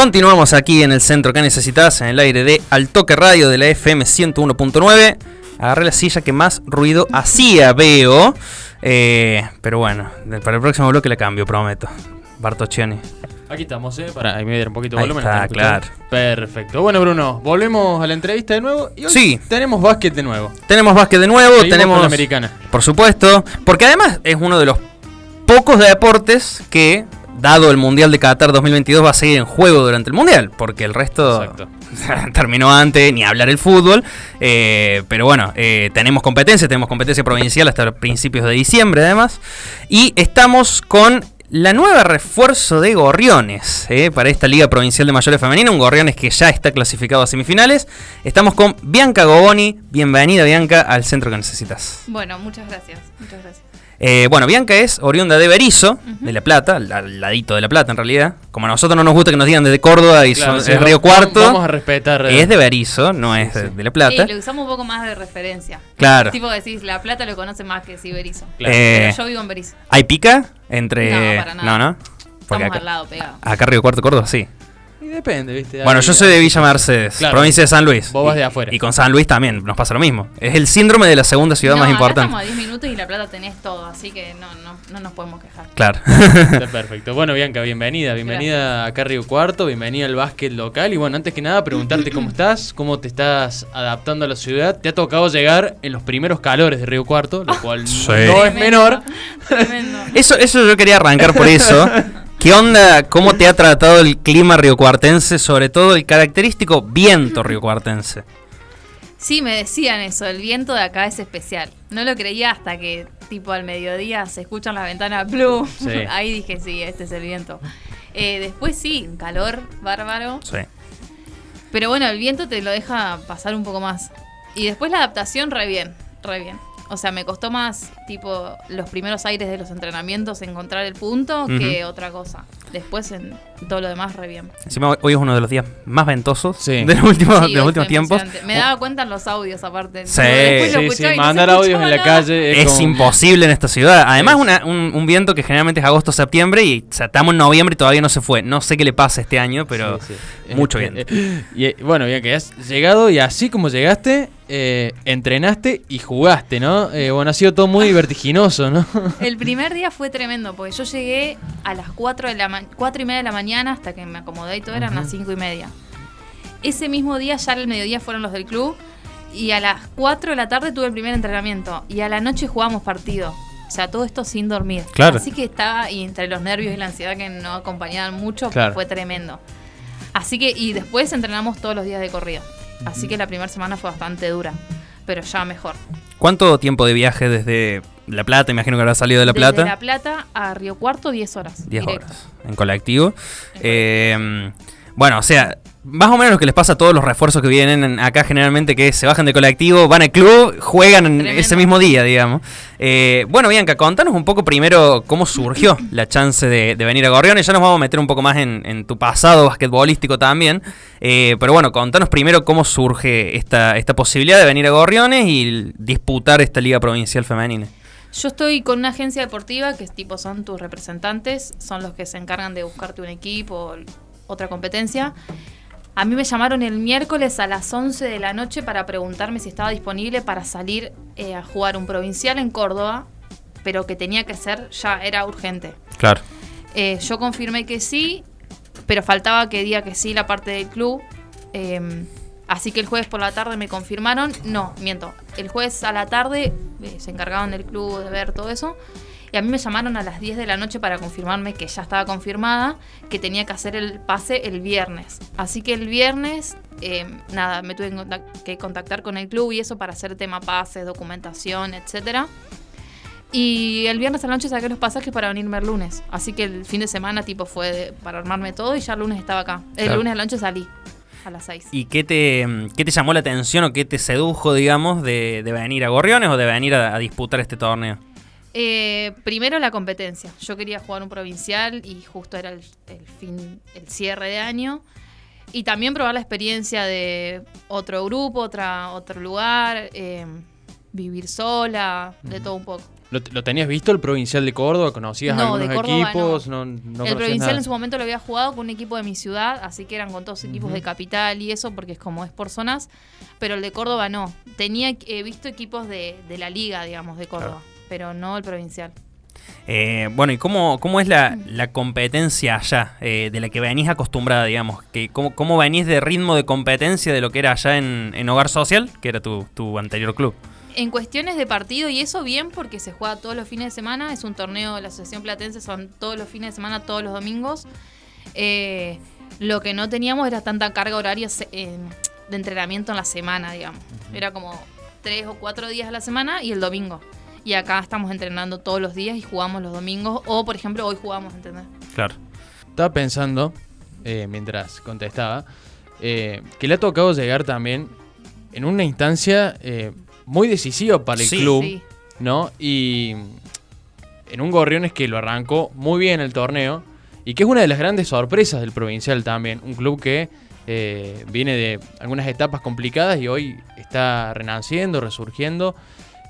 Continuamos aquí en el centro que necesitas, en el aire de Altoque Radio de la FM 101.9. Agarré la silla que más ruido hacía, veo. Eh, pero bueno, para el próximo bloque le cambio, prometo. Bartocciani. Aquí estamos, ¿eh? Para ahí me un poquito de volumen. está, ¿están escuchando? Perfecto. Bueno, Bruno, volvemos a la entrevista de nuevo. Y hoy Sí. tenemos básquet de nuevo. Tenemos básquet de nuevo, Seguimos tenemos. con la americana. Por supuesto, porque además es uno de los pocos deportes que, dado el Mundial de Qatar 2022, va a seguir en juego durante el Mundial, porque el resto terminó antes, ni hablar el fútbol. eh, pero bueno, eh, tenemos competencia, tenemos competencia provincial hasta principios de diciembre además. Y estamos con la nueva refuerzo de Gorriones eh, para esta Liga Provincial de Mayores Femenina, un Gorriones que ya está clasificado a semifinales. Estamos con Bianca Goboni. Bienvenida Bianca al centro que necesitas. Bueno, muchas gracias. Muchas gracias. Eh, bueno, Bianca es oriunda de Berizo, de La Plata, al, al ladito de La Plata en realidad. Como a nosotros no nos gusta que nos digan desde Córdoba y Claro, son, sí, es va- Río Cuarto, Vamos a respetar. eh, es de Berizo, no es de, sí. de La Plata. Sí, lo usamos un poco más de referencia. Claro. Tipo decís, La Plata lo conoce más que si Berizo. Claro. Eh, Pero yo vivo en Berizo. ¿Hay pica entre...? No, para nada. No, ¿no? Porque Estamos acá, al lado, pegados. acá Río Cuarto, Córdoba, sí. Y depende, ¿viste? Bueno, Ahí- yo soy de Villa Mercedes, Claro. provincia de San Luis. Vos vas de afuera. Y con San Luis también nos pasa lo mismo. Es el síndrome de la segunda ciudad no, más acá importante. estamos a 10 minutos y La Plata tenés todo, así que no, no, no nos podemos quejar. Claro. Está perfecto. Bueno, Bianca, bienvenida. Bienvenida acá a Río Cuarto, bienvenida al básquet local. Y bueno, antes que nada, preguntarte cómo estás, cómo te estás adaptando a la ciudad. Te ha tocado llegar en los primeros calores de Río Cuarto, lo cual Sí. no es Tremendo, menor. Tremendo. Eso, eso yo quería arrancar por eso. ¿Qué onda? ¿Cómo te ha tratado el clima riocuartense? Sobre todo el característico viento riocuartense. Sí, me decían eso, el viento de acá es especial. No lo creía hasta que, tipo, al mediodía se escuchan las ventanas blue. Sí. Ahí dije, sí, este es el viento. Eh, después sí, un calor bárbaro. Sí. Pero bueno, el viento te lo deja pasar un poco más. Y después la adaptación, re bien, re bien. O sea, me costó más, tipo, los primeros aires de los entrenamientos, encontrar el punto, que otra cosa. Después, en todo lo demás, re bien. Encima hoy- es uno de los días más ventosos Sí. de los últimos, Sí, de los últimos tiempos. Me daba cuenta en los audios, aparte. Sí. Y no mandar audios en la calle. Es como- imposible en esta ciudad. Además, una- un, un viento que generalmente es agosto-septiembre y o sea, estamos en noviembre y todavía no se fue. No sé qué le pasa este año, pero Sí, sí. mucho Eh, viento. eh, y eh, bueno, bien que has llegado y así como llegaste, eh, entrenaste y jugaste, ¿no? Eh, bueno, ha sido todo muy vertiginoso, ¿no? El primer día fue tremendo, porque yo llegué a las 4, de la 4 y media de la mañana hasta que me acomodé y todo eran las 5 y media. Ese mismo día, ya al mediodía fueron los del club, y a las 4 de la tarde tuve el primer entrenamiento, y a la noche jugamos partido. O sea, todo esto sin dormir. Claro. Así que estaba, y entre los nervios y la ansiedad que no acompañaban mucho, Claro. fue tremendo. Así que, y después entrenamos todos los días de corrida. Así que la primera semana fue bastante dura, pero ya mejor. ¿Cuánto tiempo de viaje desde La Plata? Imagino que habrá salido de La Plata. Desde La Plata a Río Cuarto, 10 horas. 10 directo. horas en colectivo. Eh, bueno, o sea, más o menos lo que les pasa a todos los refuerzos que vienen en- acá generalmente, que se bajan de colectivo, van al club, juegan Tremendo. ese mismo día, digamos. Eh, bueno, Bianca, contanos un poco primero cómo surgió la chance de, de venir a Gorriones. Ya nos vamos a meter un poco más en, en tu pasado basquetbolístico también. Eh, pero bueno, contanos primero cómo surge esta, esta posibilidad de venir a Gorriones y disputar esta liga provincial femenina. Yo estoy con una agencia deportiva que es tipo son tus representantes, son los que se encargan de buscarte un equipo o otra competencia. A mí me llamaron el miércoles a las 11 de la noche para preguntarme si estaba disponible para salir eh, a jugar un provincial en Córdoba, pero que tenía que ser ya, era urgente. Claro. Eh, yo confirmé que sí, pero faltaba que diga que sí la parte del club. Eh, así que el jueves por la tarde me confirmaron. No, miento. El jueves a la tarde eh, se encargaban del club de ver todo eso. Y a mí me llamaron a las 10 de la noche para confirmarme que ya estaba confirmada, que tenía que hacer el pase el viernes. Así que el viernes, eh, nada, me tuve que contactar con el club y eso para hacer tema pases, documentación, etcétera. Y el viernes a la noche saqué los pasajes para venirme el lunes. Así que el fin de semana tipo fue para armarme todo y ya el lunes estaba acá. El lunes a la noche salí a las 6. ¿Y qué te, qué te llamó la atención o qué te sedujo, digamos, de, venir a Gorriones o de venir a, disputar este torneo? Eh, primero la competencia. Yo quería jugar un provincial y justo era el, fin, el cierre de año. Y también probar la experiencia de otro grupo, otra, otro lugar, eh, vivir sola, de todo un poco. ¿Lo, tenías visto el Provincial de Córdoba? ¿Conocías algunos equipos? No. el Provincial en su momento lo había jugado con un equipo de mi ciudad, así que eran con todos equipos de capital y eso, porque es como es por zonas, pero el de Córdoba no. Tenía he visto equipos de, la liga, digamos, de Córdoba, pero no el Provincial. Eh, bueno, ¿y cómo, cómo es la, competencia allá, eh, de la que venís acostumbrada, digamos? Que, ¿cómo, ¿Cómo venís de ritmo de competencia de lo que era allá en, en Hogar Social, que era tu, tu anterior club? En cuestiones de partido y eso bien porque se juega todos los fines de semana, es un torneo de la Asociación Platense, son todos los fines de semana, todos los domingos. Eh, lo que no teníamos era tanta carga horaria de entrenamiento en la semana, digamos. Era como tres o cuatro días a la semana y el domingo. Y acá estamos entrenando todos los días y jugamos los domingos. O, por ejemplo, hoy jugamos, ¿entendés? Claro. Estaba pensando, eh, mientras contestaba, eh, que le ha tocado llegar también en una instancia muy decisivo para el club, ¿no? Y en un Gorriones que lo arrancó muy bien el torneo y que es una de las grandes sorpresas del provincial también. Un club que eh, viene de algunas etapas complicadas y hoy está renaciendo, resurgiendo.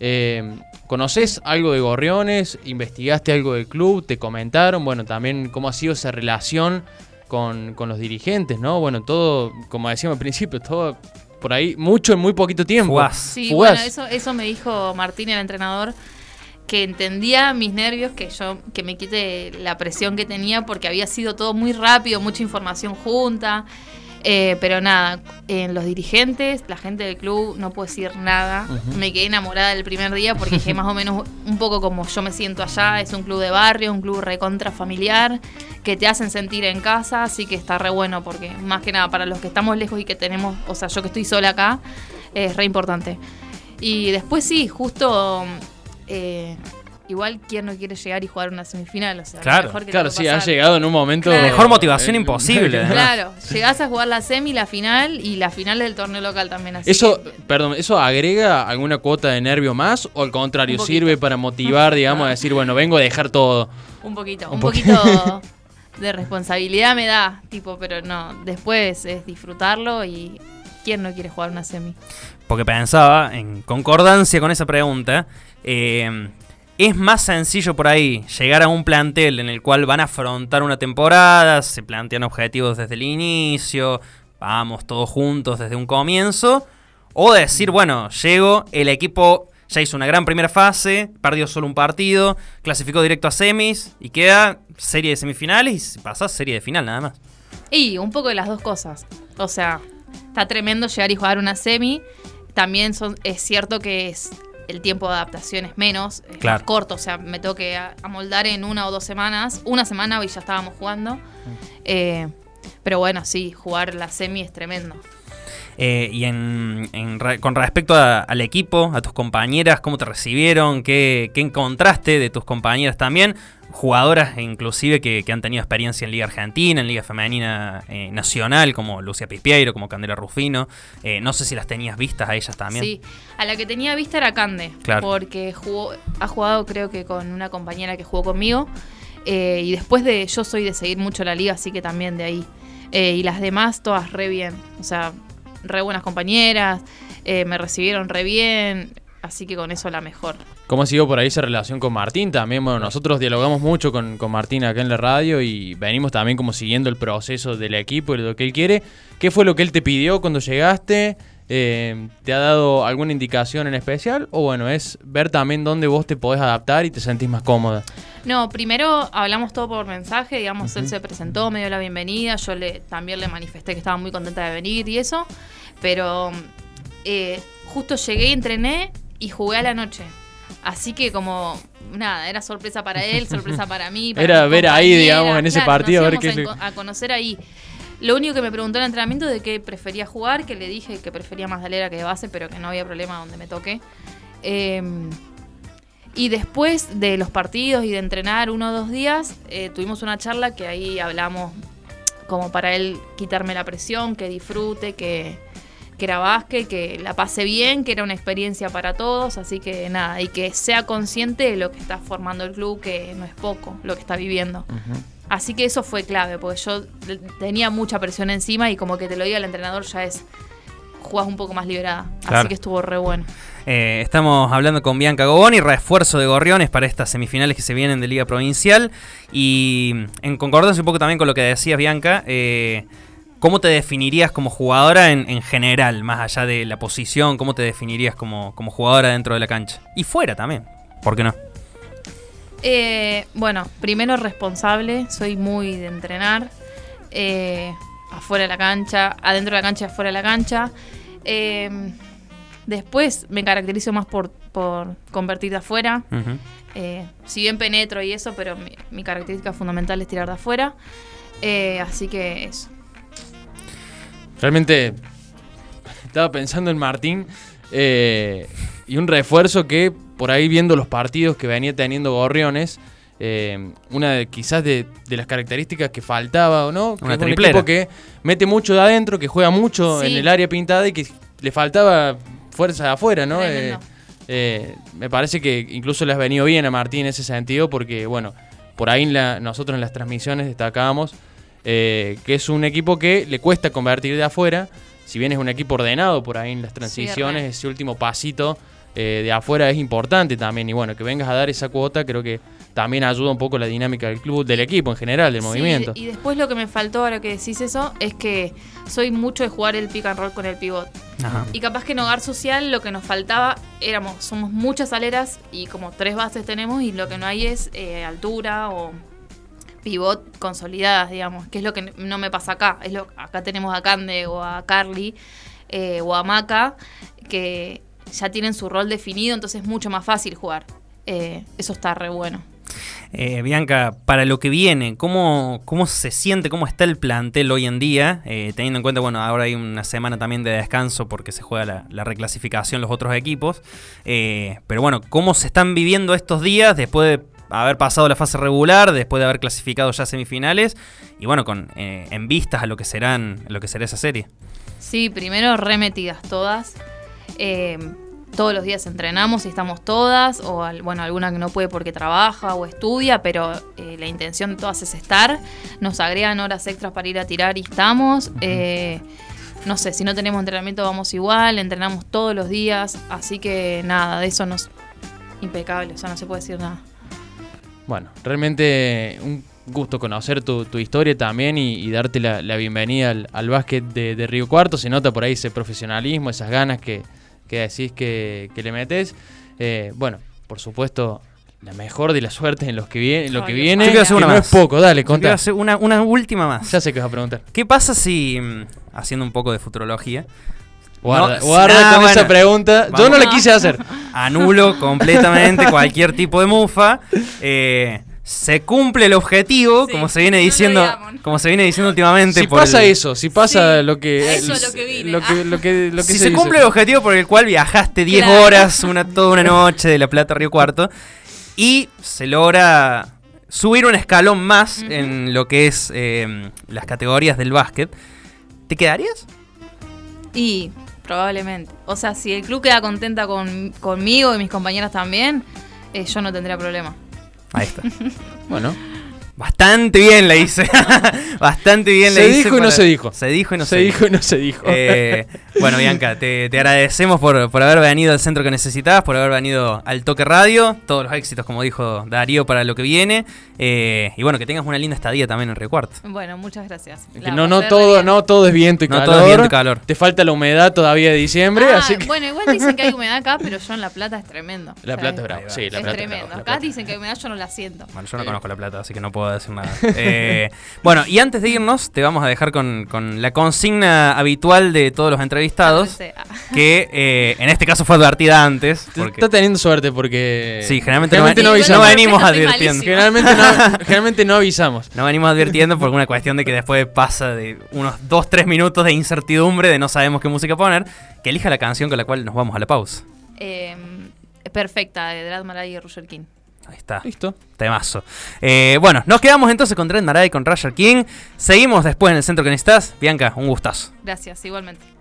Eh, ¿Conoces algo de Gorriones? ¿Investigaste algo del club? ¿Te comentaron? Bueno, también cómo ha sido esa relación con, con los dirigentes, ¿no? Bueno, todo, como decíamos al principio, todo por ahí mucho en muy poquito tiempo. Sí, bueno, eso, eso me dijo Martín, el entrenador, que entendía mis nervios, que yo que me quite la presión que tenía porque había sido todo muy rápido, mucha información junta. Eh, pero nada, en los dirigentes, la gente del club, no puedo decir nada. Me quedé enamorada el primer día porque dije más o menos un poco como yo me siento allá. Es un club de barrio, un club recontra familiar, que te hacen sentir en casa, así que está re bueno porque más que nada para los que estamos lejos y que tenemos, o sea, yo que estoy sola acá, es re importante. Y después sí, justo... Eh, igual quién no quiere llegar y jugar una semifinal, o sea, claro, mejor que claro, sí, ha llegado en un momento mejor motivación imposible. Claro, llegás a jugar la semi, la final y la final del torneo local también. Así eso, perdón, eso agrega alguna cuota de nervio más o al contrario sirve para motivar, digamos, a decir, bueno, vengo a dejar todo. Un poquito, un, poquito de responsabilidad me da, tipo, pero no, después es disfrutarlo y quién no quiere jugar una semi. Porque pensaba en concordancia con esa pregunta. Eh, es más sencillo por ahí llegar a un plantel en el cual van a afrontar una temporada, se plantean objetivos desde el inicio, vamos todos juntos desde un comienzo, o decir, bueno, llego, el equipo ya hizo una gran primera fase, perdió solo un partido, clasificó directo a semis y queda serie de semifinales y pasa serie de final nada más. Y un poco de las dos cosas. O sea, está tremendo llegar y jugar una semi. También son, es cierto que es el tiempo de adaptación es menos, es más corto, o sea, me tengo que amoldar en una o dos semanas. Una semana y ya estábamos jugando. Mm. Eh, pero bueno, sí, jugar la semi es tremendo. Eh, y en, con respecto al equipo, a tus compañeras, ¿cómo te recibieron? ¿Qué, ¿Qué, encontraste de tus compañeras también? Jugadoras inclusive que, han tenido experiencia en Liga Argentina, en Liga Femenina eh, Nacional, como Lucia Pispiero, como Candela Rufino. Eh, no sé si las tenías vistas a ellas también. Sí, a la que tenía vista era Cande, porque jugó, ha jugado creo que con una compañera que jugó conmigo. y después de, yo soy de seguir mucho la liga, así que también de ahí. y las demás todas re bien. O sea, re buenas compañeras, eh, me recibieron re bien, así que con eso la mejor. ¿Cómo ha sido por ahí esa relación con Martín también? Bueno, nosotros dialogamos mucho con, Martín acá en la radio y venimos también como siguiendo el proceso del equipo y lo que él quiere. ¿Qué fue lo que él te pidió cuando llegaste? Eh, ¿Te ha dado alguna indicación en especial? O bueno, es ver también dónde vos te podés adaptar y te sentís más cómoda. No, primero hablamos todo por mensaje, digamos, él se presentó, me dio la bienvenida, yo le también le manifesté que estaba muy contenta de venir y eso, pero eh, justo llegué, entrené y jugué a la noche. Así que como nada, era sorpresa para él, sorpresa para mí. para Era ver ahí, digamos, en ese Claro, partido, a nos ver qué íbamos a conocer ahí. Lo único que me preguntó en el entrenamiento de qué prefería jugar, que le dije que prefería más de alera que de base, pero que no había problema donde me toque. Eh, y después de los partidos y de entrenar uno o dos días, eh, tuvimos una charla que ahí hablamos como para él quitarme la presión, que disfrute, que, que era que la pase bien, que era una experiencia para todos, así que nada, y que sea consciente de lo que está formando el club, que no es poco lo que está viviendo. Así que eso fue clave, porque yo tenía mucha presión encima y como que te lo diga el entrenador ya es, jugás un poco más liberada. Claro. Así que estuvo re bueno. Eh, estamos hablando con Bianca Goboni, refuerzo de Gorriones para estas semifinales que se vienen de Liga Provincial. Y en concordancia un poco también con lo que decías, Bianca, eh, ¿cómo te definirías como jugadora en, en general, más allá de la posición? ¿Cómo te definirías como, como jugadora dentro de la cancha? Y fuera también, ¿por qué no? Eh, bueno, primero responsable, soy muy de entrenar. eh, afuera de la cancha, adentro de la cancha y afuera de la cancha. Eh, después me caracterizo más por, por convertir de afuera. Si bien penetro y eso, pero mi, mi característica fundamental es tirar de afuera. Así que eso. Realmente estaba pensando en Martín y un refuerzo que por ahí viendo los partidos que venía teniendo Gorriones, eh, una de, quizás de, de las características que faltaba o no, que Una es un equipo que mete mucho de adentro, que juega mucho Sí. en el área pintada y que le faltaba fuerza de afuera, ¿no? Eh, eh, me parece que incluso le has venido bien a Martín en ese sentido porque, bueno, por ahí en la- nosotros en las transmisiones destacábamos eh, que es un equipo que le cuesta convertir de afuera, si bien es un equipo ordenado por ahí en las transiciones, ese último pasito eh, de afuera es importante también y bueno, que vengas a dar esa cuota creo que también ayuda un poco la dinámica del club, del equipo en general, del Sí, movimiento. Y después lo que me faltó ahora que decís eso es que soy mucho de jugar el pick and roll con el pivot. Ajá. Y capaz que en hogar social lo que nos faltaba éramos, somos muchas aleras y como tres bases tenemos y lo que no hay es eh, altura o pivot consolidadas, digamos, que es lo que no me pasa acá. Es lo, acá tenemos a Cande o a Carly eh, o a Maca que ya tienen su rol definido, entonces es mucho más fácil jugar. Eh, eso está re bueno. Eh, Bianca, para lo que viene, ¿cómo, ¿cómo se siente, cómo está el plantel hoy en día? Eh, teniendo en cuenta, bueno, ahora hay una semana también de descanso porque se juega la, la reclasificación los otros equipos. Eh, pero bueno, ¿cómo se están viviendo estos días después de haber pasado la fase regular, después de haber clasificado ya semifinales? Y bueno, con en vistas a lo que serán, lo que será esa serie. Sí, primero remetidas todas. Eh, todos los días entrenamos y estamos todas, o bueno, alguna que no puede porque trabaja o estudia, pero eh, la intención de todas es estar. Nos agregan horas extras para ir a tirar y estamos. Eh, no sé, si no tenemos entrenamiento vamos igual, entrenamos todos los días, así que nada, de eso nos impecable, o sea, no se puede decir nada. Bueno, realmente un gusto conocer tu, tu historia también y, y darte la, la bienvenida al, al básquet de, de Río Cuarto. Se nota por ahí ese profesionalismo, esas ganas que, que decís que, que le metes. Eh, bueno, por supuesto, la mejor de la suerte en, los que viene, en lo que Ay, viene. Yo quiero hacer que una no más. es poco, dale, contá. hacer una, una última más. Ya sé que vas a preguntar. ¿Qué pasa si, mm, haciendo un poco de futurología, Guarda, No, guarda con bueno. esa pregunta. Yo no la quise hacer. anulo completamente cualquier tipo de mufa. Eh, se cumple el objetivo, Sí, como se viene no diciendo, como se viene diciendo últimamente. Si por pasa el- eso, si pasa Sí, lo que. eso es lo que vine. Lo que, lo que, lo que si se se, dice. cumple el objetivo por el cual viajaste 10 Claro. horas, una, toda una noche de La Plata a Río Cuarto, y se logra subir un escalón más en lo que es eh, las categorías del básquet, ¿te quedarías? Y probablemente. O sea, si el club queda contenta con, conmigo y mis compañeras también, eh, yo no tendría problema. Ahí está. Bueno, Bastante bien la hice. Bastante bien la Se hice. dijo y no se dijo. Se dijo y no se se, dijo y no se dijo. Eh, bueno, Bianca, te, te agradecemos por, por haber venido al centro que necesitabas, por haber venido al Toque Radio. Todos los éxitos, como dijo Darío, para lo que viene. Eh, y bueno, que tengas una linda estadía también en Río Cuarto. Bueno, muchas gracias. Que no, no todo, bien. no todo es viento y No calor. todo es viento y calor. Te falta la humedad todavía de diciembre, Ah, así que. Bueno, igual dicen que hay humedad acá, pero yo en La Plata es tremendo. La plata es brava. Sí, la es plata tremendo. acá dicen que hay humedad, yo no la siento. Bueno, yo no conozco La Plata, así que no puedo a decir nada. Eh, bueno, y antes de irnos, te vamos a dejar con, con la consigna habitual de todos los entrevistados, que eh, en este caso fue advertida antes. Porque, Está teniendo suerte porque. Sí, generalmente, generalmente no, no, no avisamos. venimos advirtiendo. Generalmente no, generalmente no avisamos. No venimos advirtiendo por una cuestión de que después pasa de unos 2-3 minutos de incertidumbre de no sabemos qué música poner, que elija la canción con la cual nos vamos a la pausa. Eh, perfecta, de Drad Marai y Roger King. Ahí está. Listo. Temazo. Eh, bueno, nos quedamos entonces con Trent Maray y con Roger King. Seguimos después en el centro que necesitas. Bianca, un gustazo. Gracias, igualmente.